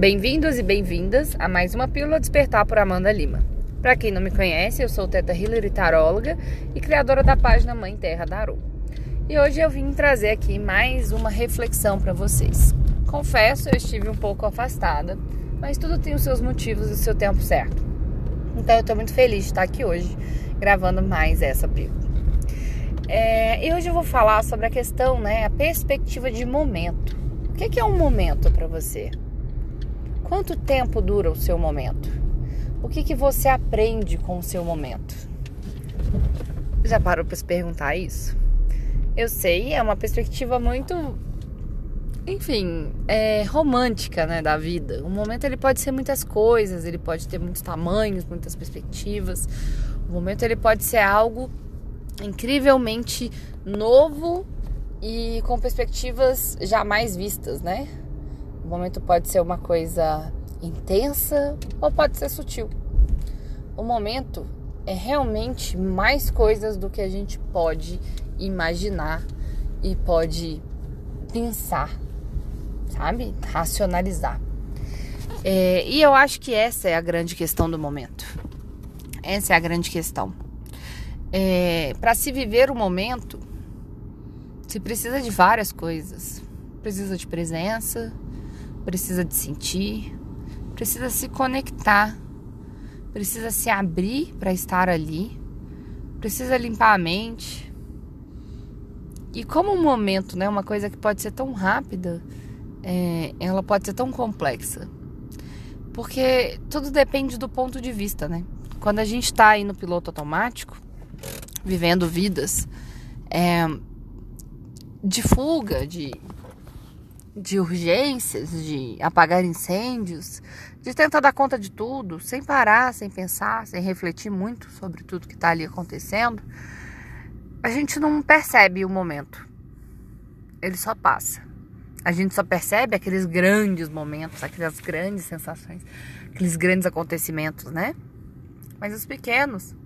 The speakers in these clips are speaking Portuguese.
Bem-vindos e bem-vindas a mais uma Pílula Despertar por Amanda Lima. Para quem não me conhece, eu sou Teta Hillary Taróloga e criadora da página Mãe Terra Darô. E hoje eu vim trazer aqui mais uma reflexão para vocês. Confesso, eu estive um pouco afastada, mas tudo tem os seus motivos e o seu tempo certo. Então eu estou muito feliz de estar aqui hoje gravando mais essa pílula. É, e hoje eu vou falar sobre a questão, né, a perspectiva de momento. O que é um momento para você? Quanto tempo dura o seu momento? O que, que você aprende com o seu momento? Já parou para se perguntar isso? Eu sei, é uma perspectiva muito, enfim, é, romântica, né, da vida. O momento ele pode ser muitas coisas, ele pode ter muitos tamanhos, muitas perspectivas. O momento ele pode ser algo incrivelmente novo e com perspectivas jamais vistas, né? Momento pode ser uma coisa intensa ou pode ser sutil. O momento é realmente mais coisas do que a gente pode imaginar e pode pensar, sabe? Racionalizar. É, e eu acho que essa é a grande questão do momento. Essa é a grande questão. É, Para se viver o momento, se precisa de várias coisas. Precisa de presença, precisa de sentir, precisa se conectar, precisa se abrir para estar ali, precisa limpar a mente. E como um momento, né, uma coisa que pode ser tão rápida, é, ela pode ser tão complexa. Porque tudo depende do ponto de vista, né? Quando a gente está aí no piloto automático, vivendo vidas é, de fuga, de de urgências, de apagar incêndios, de tentar dar conta de tudo, sem parar, sem pensar, sem refletir muito sobre tudo que está ali acontecendo, a gente não percebe o momento. Ele só passa. A gente só percebe aqueles grandes momentos, aquelas grandes sensações, aqueles grandes acontecimentos, né? Mas os pequenos,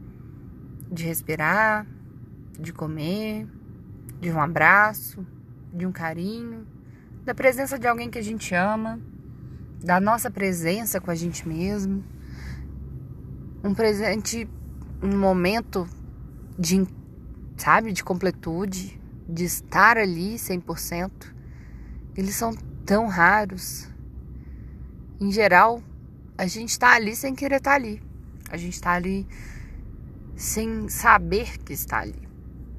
de respirar, de comer, de um abraço, de um carinho, da presença de alguém que a gente ama, da nossa presença com a gente mesmo. Um presente, um momento de, sabe, de completude, de estar ali 100%. Eles são tão raros. Em geral, a gente está ali sem querer estar tá ali. A gente está ali sem saber que está ali.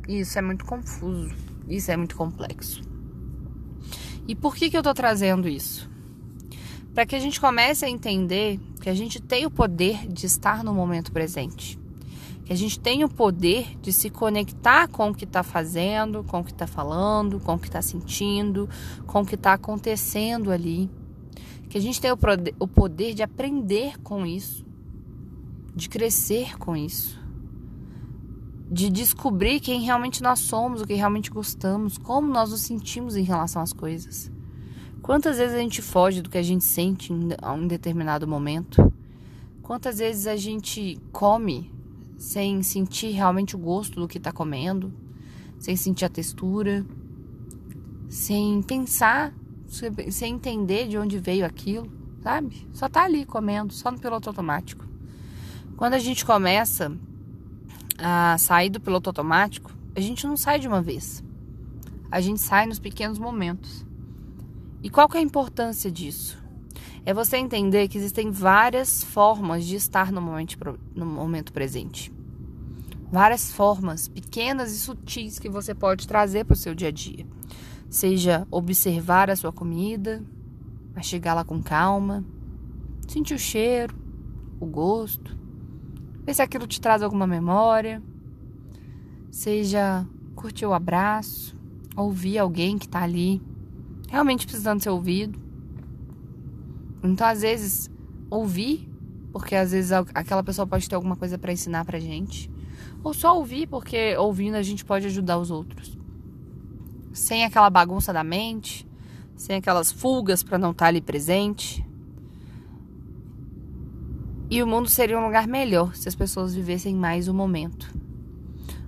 E isso é muito confuso. Isso é muito complexo. E por que, que eu estou trazendo isso? Para que a gente comece a entender que a gente tem o poder de estar no momento presente. Que a gente tem o poder de se conectar com o que está fazendo, com o que está falando, com o que está sentindo, com o que está acontecendo ali. Que a gente tem o poder de aprender com isso, de crescer com isso de descobrir quem realmente nós somos, o que realmente gostamos, como nós nos sentimos em relação às coisas. Quantas vezes a gente foge do que a gente sente em um determinado momento? Quantas vezes a gente come sem sentir realmente o gosto do que está comendo, sem sentir a textura, sem pensar, sem entender de onde veio aquilo, sabe? Só tá ali comendo, só no piloto automático. Quando a gente começa a sair do piloto automático, a gente não sai de uma vez. A gente sai nos pequenos momentos. E qual que é a importância disso? É você entender que existem várias formas de estar no momento, no momento presente. Várias formas pequenas e sutis que você pode trazer para o seu dia a dia. Seja observar a sua comida, chegar lá com calma, sentir o cheiro, o gosto, Ver se aquilo te traz alguma memória. Seja curtir o abraço, ouvir alguém que tá ali realmente precisando ser ouvido. Então, às vezes, ouvir, porque às vezes aquela pessoa pode ter alguma coisa para ensinar pra gente. Ou só ouvir, porque ouvindo a gente pode ajudar os outros. Sem aquela bagunça da mente, sem aquelas fugas para não estar tá ali presente. E o mundo seria um lugar melhor se as pessoas vivessem mais o momento.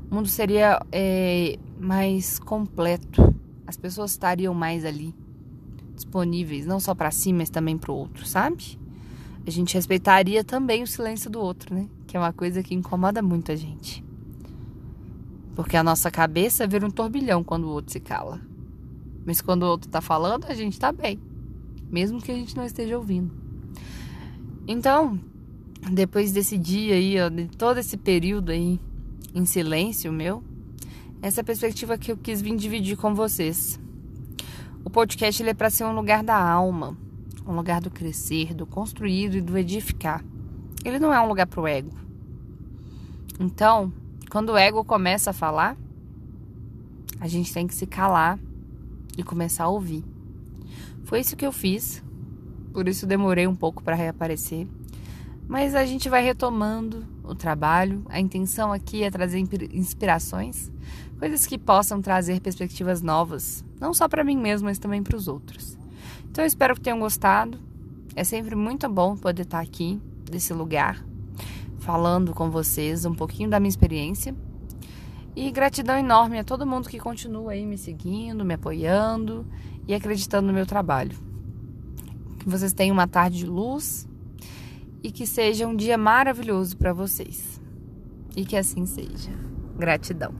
O mundo seria é, mais completo. As pessoas estariam mais ali, disponíveis, não só para si, mas também para o outro, sabe? A gente respeitaria também o silêncio do outro, né? Que é uma coisa que incomoda muito a gente. Porque a nossa cabeça vira um turbilhão quando o outro se cala. Mas quando o outro tá falando, a gente tá bem. Mesmo que a gente não esteja ouvindo. Então, depois desse dia aí, ó, de todo esse período aí em silêncio meu, essa perspectiva que eu quis vir dividir com vocês. O podcast ele é para ser um lugar da alma, um lugar do crescer, do construir e do edificar. Ele não é um lugar para o ego. Então, quando o ego começa a falar, a gente tem que se calar e começar a ouvir. Foi isso que eu fiz. Por isso demorei um pouco para reaparecer. Mas a gente vai retomando o trabalho. A intenção aqui é trazer inspirações, coisas que possam trazer perspectivas novas, não só para mim mesmo, mas também para os outros. Então eu espero que tenham gostado. É sempre muito bom poder estar aqui, desse lugar, falando com vocês um pouquinho da minha experiência. E gratidão enorme a todo mundo que continua aí me seguindo, me apoiando e acreditando no meu trabalho. Que vocês tenham uma tarde de luz e que seja um dia maravilhoso para vocês. E que assim seja. Gratidão.